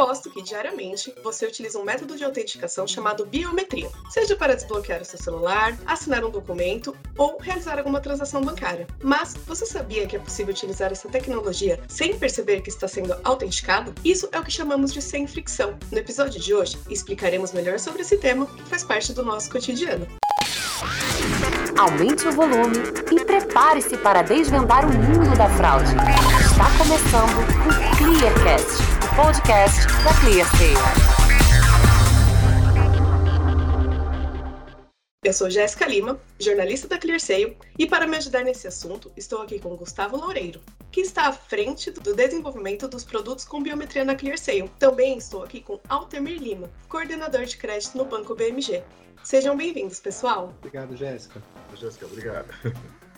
Aposto que diariamente você utiliza um método de autenticação chamado biometria, seja para desbloquear o seu celular, assinar um documento ou realizar alguma transação bancária. Mas você sabia que é possível utilizar essa tecnologia sem perceber que está sendo autenticado? Isso é o que chamamos de sem fricção. No episódio de hoje, explicaremos melhor sobre esse tema que faz parte do nosso cotidiano. Aumente o volume e prepare-se para desvendar o mundo da fraude. Está começando o Clearcast, podcast da ClearSale. Eu sou Jéssica Lima, jornalista da ClearSale, e para me ajudar nesse assunto, estou aqui com Gustavo Loureiro, que está à frente do desenvolvimento dos produtos com biometria na ClearSale. Também estou aqui com Altemir Lima, coordenador de crédito no Banco BMG. Sejam bem-vindos, pessoal. Obrigado, Jéssica. Jéssica, obrigado.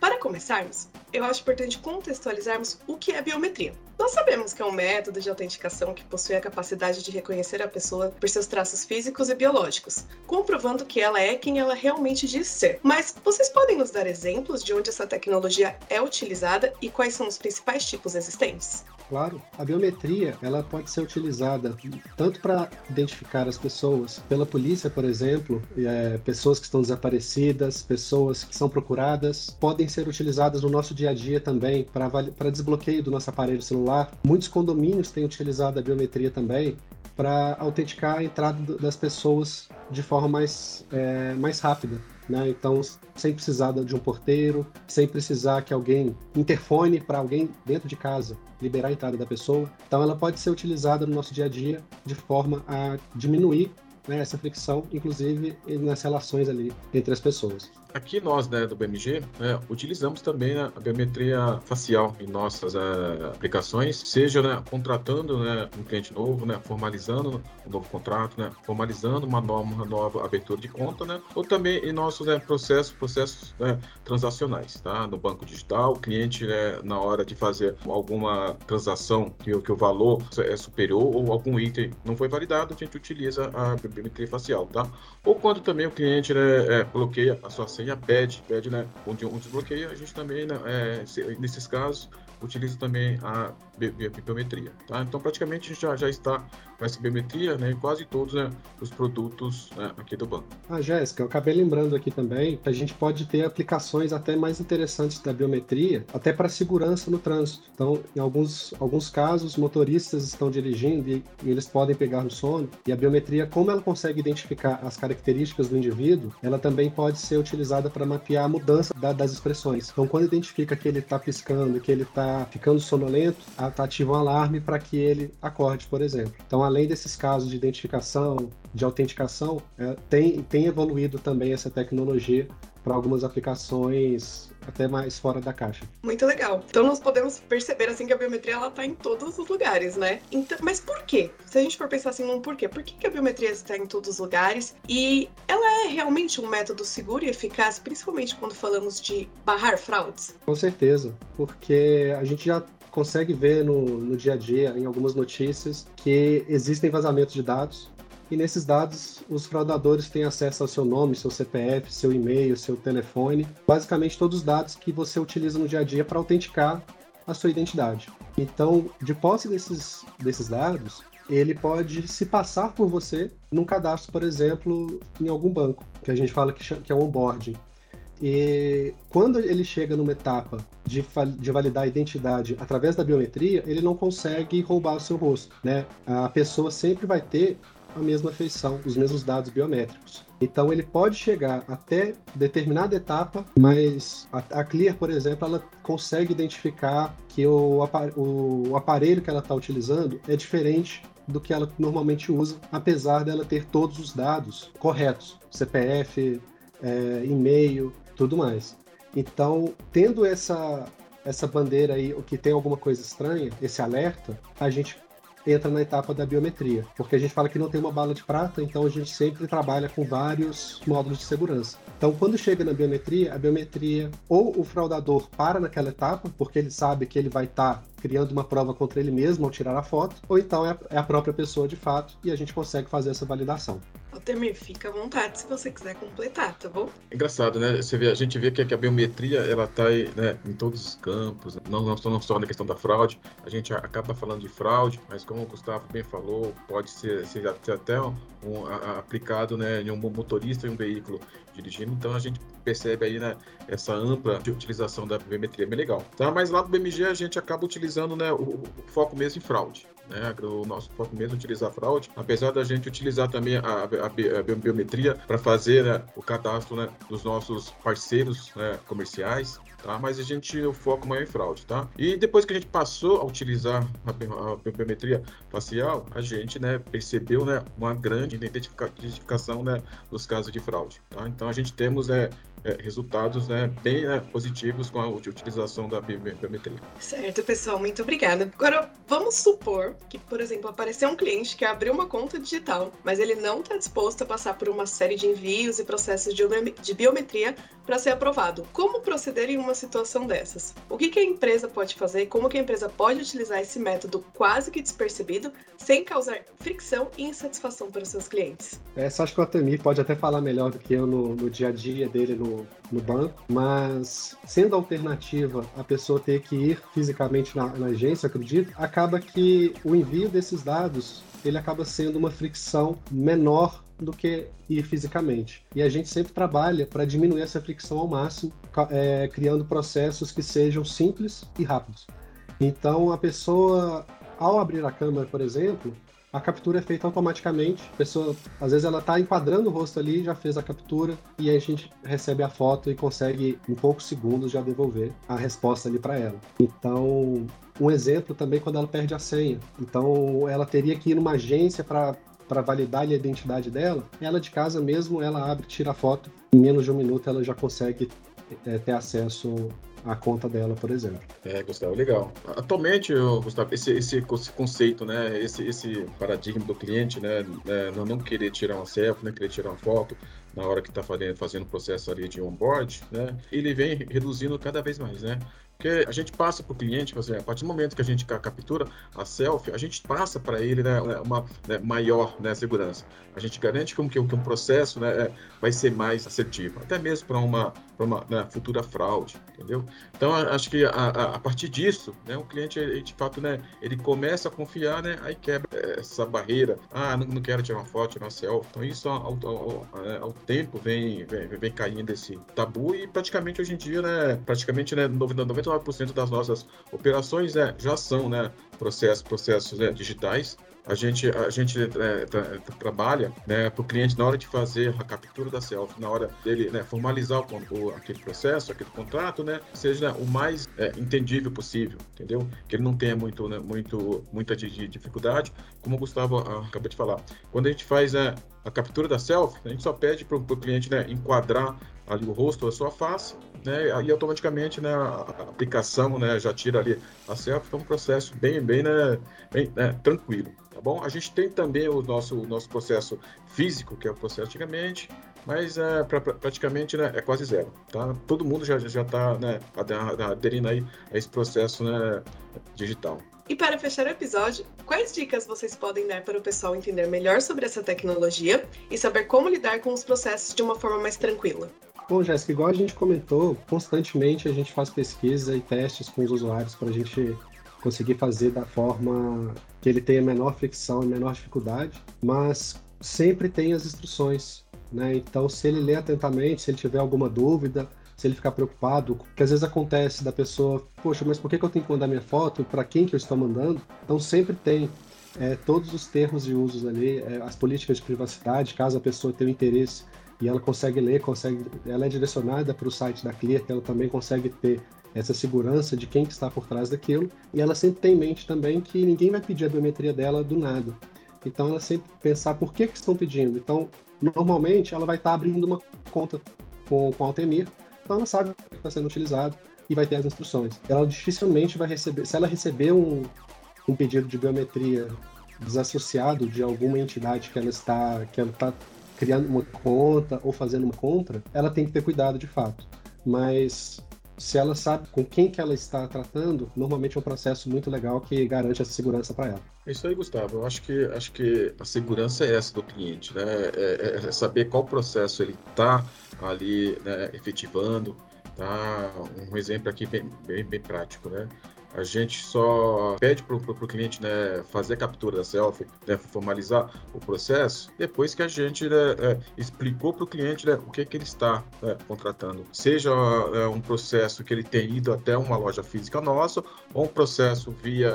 Para começarmos, eu acho importante contextualizarmos o que é biometria. Nós sabemos que é um método de autenticação que possui a capacidade de reconhecer a pessoa por seus traços físicos e biológicos, comprovando que ela é quem ela realmente diz ser. Mas vocês podem nos dar exemplos de onde essa tecnologia é utilizada e quais são os principais tipos existentes? Claro, a biometria ela pode ser utilizada tanto para identificar as pessoas pela polícia, por exemplo, é, pessoas que estão desaparecidas, pessoas que são procuradas, podem ser utilizadas no nosso dia a dia também para desbloqueio do nosso aparelho celular. Muitos condomínios têm utilizado a biometria também para autenticar a entrada das pessoas de forma mais, é, mais rápida. Né? Então, sem precisar de um porteiro, sem precisar que alguém interfone para alguém dentro de casa liberar a entrada da pessoa. Então, ela pode ser utilizada no nosso dia a dia de forma a diminuir né, essa fricção, inclusive nas relações ali entre as pessoas. Aqui nós, né, do BMG, né, utilizamos também né, a biometria facial em nossas é, aplicações, seja né, contratando né, um cliente novo, né, formalizando um novo contrato, né, formalizando uma nova, uma nova abertura de conta, né, ou também em nossos né, processos, processos né, transacionais, tá? No banco digital, o cliente, né, na hora de fazer alguma transação que, que o valor é superior ou algum item não foi validado, a gente utiliza a biometria facial, tá? Ou quando também o cliente né, é, bloqueia a sua senha, pede, pede né, onde um desbloqueio, a gente também, né, é, nesses casos, utiliza também a biometria. Tá? Então, praticamente, já, já está com essa biometria né, em quase todos né, os produtos né, aqui do banco. Ah, Jéssica, eu acabei lembrando aqui também que a gente pode ter aplicações até mais interessantes da biometria, até para segurança no trânsito. Então, em alguns, alguns casos, motoristas estão dirigindo e, e eles podem pegar no sono, e a biometria, como ela consegue identificar as características do indivíduo, ela também pode ser utilizada para mapear a mudança da, das expressões. Então, quando identifica que ele está piscando, que ele está ficando sonolento, tá ativa um alarme para que ele acorde, por exemplo. Então, além desses casos de identificação, de autenticação, é, tem, tem evoluído também essa tecnologia para algumas aplicações até mais fora da caixa. Muito legal. Então nós podemos perceber assim que a biometria ela está em todos os lugares, né? Então, mas por quê? Se a gente for pensar assim num porquê, por que, que a biometria está em todos os lugares e ela é realmente um método seguro e eficaz, principalmente quando falamos de barrar fraudes? Com certeza, porque a gente já consegue ver no, no dia a dia, em algumas notícias, que existem vazamentos de dados. E nesses dados, os fraudadores têm acesso ao seu nome, seu CPF, seu e-mail, seu telefone, basicamente todos os dados que você utiliza no dia a dia para autenticar a sua identidade. Então, de posse desses, desses dados, ele pode se passar por você num cadastro, por exemplo, em algum banco, que a gente fala que, que é um onboarding. E quando ele chega numa etapa de, de, validar a identidade através da biometria, ele não consegue roubar o seu rosto, né? A pessoa sempre vai ter a mesma feição, os mesmos dados biométricos. Então ele pode chegar até determinada etapa, mas a, Clear, por exemplo, ela consegue identificar que o, o aparelho que ela está utilizando é diferente do que ela normalmente usa, apesar dela ter todos os dados corretos, CPF, é, e-mail, tudo mais. Então, tendo essa essa bandeira aí, o que tem alguma coisa estranha, esse alerta, a gente entra na etapa da biometria, porque a gente fala que não tem uma bala de prata, então a gente sempre trabalha com vários módulos de segurança. Então, quando chega na biometria, a biometria ou o fraudador para naquela etapa, porque ele sabe que ele vai estar tá criando uma prova contra ele mesmo ao tirar a foto, ou então é a, é a própria pessoa de fato e a gente consegue fazer essa validação. Altemir, fica à vontade se você quiser completar, tá bom? Engraçado, né? Você vê, a gente vê que a biometria ela está né, em todos os campos, não, não, não só na questão da fraude. A gente acaba falando de fraude, mas como o Gustavo bem falou, pode ser, ser até um, um, aplicado né, em um motorista em um veículo dirigindo. Então a gente percebe aí né, essa ampla utilização da biometria, bem legal. Tá? Mas lá do BMG a gente acaba utilizando né, o, o foco mesmo em fraude. Né, o nosso foco mesmo é utilizar fraude, apesar da gente utilizar também a, a, a biometria para fazer né, o cadastro né, dos nossos parceiros né, comerciais, tá? Mas a gente o foco maior em fraude, tá? E depois que a gente passou a utilizar a, biometria facial, a gente, né, percebeu, né, uma grande identificação, né, dos casos de fraude, tá? Então a gente temos, né, é, resultados né, bem né, positivos com a utilização da biometria. Certo, pessoal, muito obrigada. Agora, vamos supor que, por exemplo, apareceu um cliente que abriu uma conta digital, mas ele não está disposto a passar por uma série de envios e processos de biometria para ser aprovado. Como proceder em uma situação dessas? O que, que a empresa pode fazer? Como que a empresa pode utilizar esse método quase que despercebido sem causar fricção e insatisfação para os seus clientes? Essa acho que o Atemi pode até falar melhor do que eu no, no dia a dia dele no no, banco, mas sendo alternativa a pessoa ter que ir fisicamente na, na agência, acredito, acaba que o envio desses dados ele acaba sendo uma fricção menor do que ir fisicamente. E a gente sempre trabalha para diminuir essa fricção ao máximo, é, criando processos que sejam simples e rápidos. Então, a pessoa, ao abrir a câmera, por exemplo, a captura é feita automaticamente. A pessoa, às vezes, ela está enquadrando o rosto ali, já fez a captura, e aí a gente recebe a foto e consegue, em poucos segundos, já devolver a resposta ali para ela. Então, um exemplo também quando ela perde a senha. Então, ela teria que ir numa agência para para validar a identidade dela, ela de casa mesmo, ela abre, tira a foto, em menos de um minuto ela já consegue é, ter acesso a conta dela, por exemplo. É, Gustavo, legal. Atualmente, Gustavo, esse, esse, conceito, né, esse, esse paradigma do cliente, né, né não querer tirar uma selfie, não querer tirar uma foto na hora que está fazendo, fazendo o processo ali de onboard, né, ele vem reduzindo cada vez mais, né? Porque a gente passa para o cliente, assim, a partir do momento que a gente captura a selfie, a gente passa para ele né, uma né, maior né, segurança. A gente garante que um, que um processo né, é, vai ser mais assertivo, até mesmo para uma, uma né, futura fraude, entendeu? Então, acho que a, a, a partir disso, né, o cliente, de fato, né, ele começa a confiar, né, aí quebra essa barreira. Ah, não, não quero tirar uma foto, tirar uma selfie. Então, isso ao, ao, ao, ao tempo vem, vem, vem, caindo esse tabu e praticamente hoje em dia, né, praticamente né, 90 99% das nossas operações né, já são né, processos, processos né, digitais. A gente, a gente é, tra trabalha né, para o cliente na hora de fazer a captura da selfie, na hora dele né, formalizar o, o, aquele processo, aquele contrato, né, seja o mais é, entendível possível, entendeu? Que ele não tenha muito, né, muito, muita de, de dificuldade, como o Gustavo ah, acabou de falar. Quando a gente faz a, a captura da selfie, a gente só pede para o cliente né, enquadrar ali o rosto, a sua face, né, e automaticamente né, a aplicação né, já tira ali a selfie, então é um processo bem, bem, né, bem né, tranquilo, tá bom? A gente tem também o nosso, o nosso processo físico, que é o processo antigamente, mas é, pra, pra, praticamente né, é quase zero, tá? Todo mundo já já está né, aderindo aí a esse processo né, digital. E para fechar o episódio, quais dicas vocês podem dar para o pessoal entender melhor sobre essa tecnologia e saber como lidar com os processos de uma forma mais tranquila? Bom, Jéssica, igual a gente comentou, constantemente a gente faz pesquisa e testes com os usuários para a gente conseguir fazer da forma que ele tenha menor fricção e menor dificuldade, mas sempre tem as instruções, né? Então, se ele ler atentamente, se ele tiver alguma dúvida, se ele ficar preocupado, que às vezes acontece da pessoa, poxa, mas por que, eu tenho que mandar minha foto? Para quem que eu estou mandando? Então, sempre tem é, todos os termos de usos ali, é, as políticas de privacidade, caso a pessoa tenha interesse e ela consegue ler, consegue, ela é direcionada para o site da que ela também consegue ter essa segurança de quem que está por trás daquilo, e ela sempre tem em mente também que ninguém vai pedir a biometria dela do nada. Então ela sempre pensar por que, que estão pedindo. Então, normalmente ela vai estar abrindo uma conta com, com Altemir, então ela sabe o que está sendo utilizado e vai ter as instruções. Ela dificilmente vai receber, se ela receber um, um pedido de biometria desassociado de alguma entidade que ela está que ela está criando uma conta ou fazendo uma conta, ela tem que ter cuidado de fato. Mas se ela sabe com quem que ela está tratando, normalmente é um processo muito legal que garante essa segurança para ela. É isso aí, Gustavo. Eu acho que, acho que a segurança é essa do cliente, né? É, é, é saber qual processo ele está ali né, efetivando. Tá? Um exemplo aqui bem, bem, bem prático, né? A gente só pede para o cliente né, fazer a captura da selfie, né, formalizar o processo, depois que a gente né, é, explicou para o cliente né, o que, que ele está né, contratando. Seja é, um processo que ele tem ido até uma loja física nossa, ou um processo via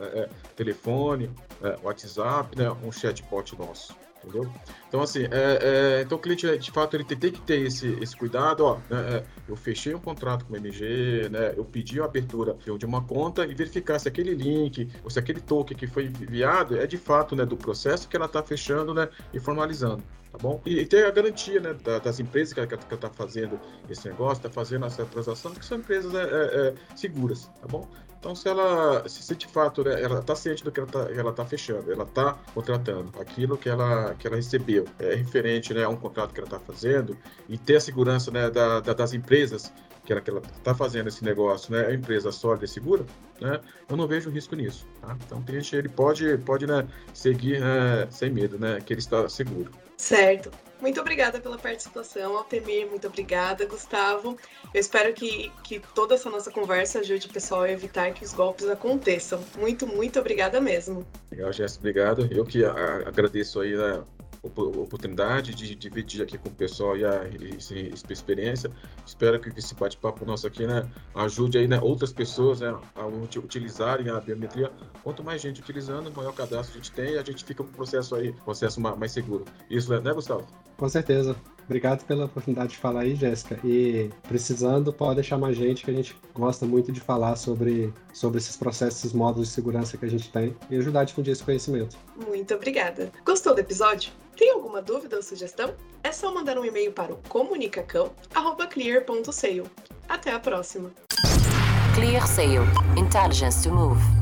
é, é telefone, é, WhatsApp, né, um chatbot nosso entendeu? Então, assim, é, é, então o cliente, de fato, ele tem, tem que ter esse, esse cuidado, ó, né, é, eu fechei um contrato com o MG, né, eu pedi a abertura de uma conta e verificar se aquele link, ou se aquele token que foi enviado é de fato, né, do processo que ela está fechando, né, e formalizando tá bom? E, e ter a garantia, né, das empresas que ela está fazendo esse negócio, está fazendo essa transação, que são empresas é, é, é, seguras, tá bom? Então, se ela, se, de fato, né, ela está ciente do que ela está ela tá fechando, ela está contratando aquilo que ela, que ela recebeu, é referente né, a um contrato que ela está fazendo, e ter a segurança né, da, da, das empresas que ela está fazendo esse negócio, né, a empresa sólida e segura, né, eu não vejo risco nisso. Tá? Então, o cliente ele pode, pode né, seguir né, sem medo, né, que ele está seguro. Certo. Muito obrigada pela participação, Altemir. Muito obrigada, Gustavo. Eu espero que, que toda essa nossa conversa ajude o pessoal a evitar que os golpes aconteçam. Muito, muito obrigada mesmo. Legal, Jéssica, obrigado. Eu que agradeço aí né, oportunidade de dividir aqui com o pessoal e a, experiência. Espero que esse bate-papo nosso aqui né, ajude aí, né, outras pessoas né, a utilizarem a biometria. Quanto mais gente utilizando, maior cadastro a gente tem e a gente fica com um processo aí, processo mais seguro. Isso, né, Gustavo? Com certeza. Obrigado pela oportunidade de falar aí, Jéssica. E precisando, pode chamar a gente, que a gente gosta muito de falar sobre, sobre esses processos, esses módulos de segurança que a gente tem e ajudar a difundir esse conhecimento. Muito obrigada. Gostou do episódio? Tem alguma dúvida ou sugestão? É só mandar um e-mail para o comunicacão.clear.sale. Até a próxima! Clear Sale Intelligence to Move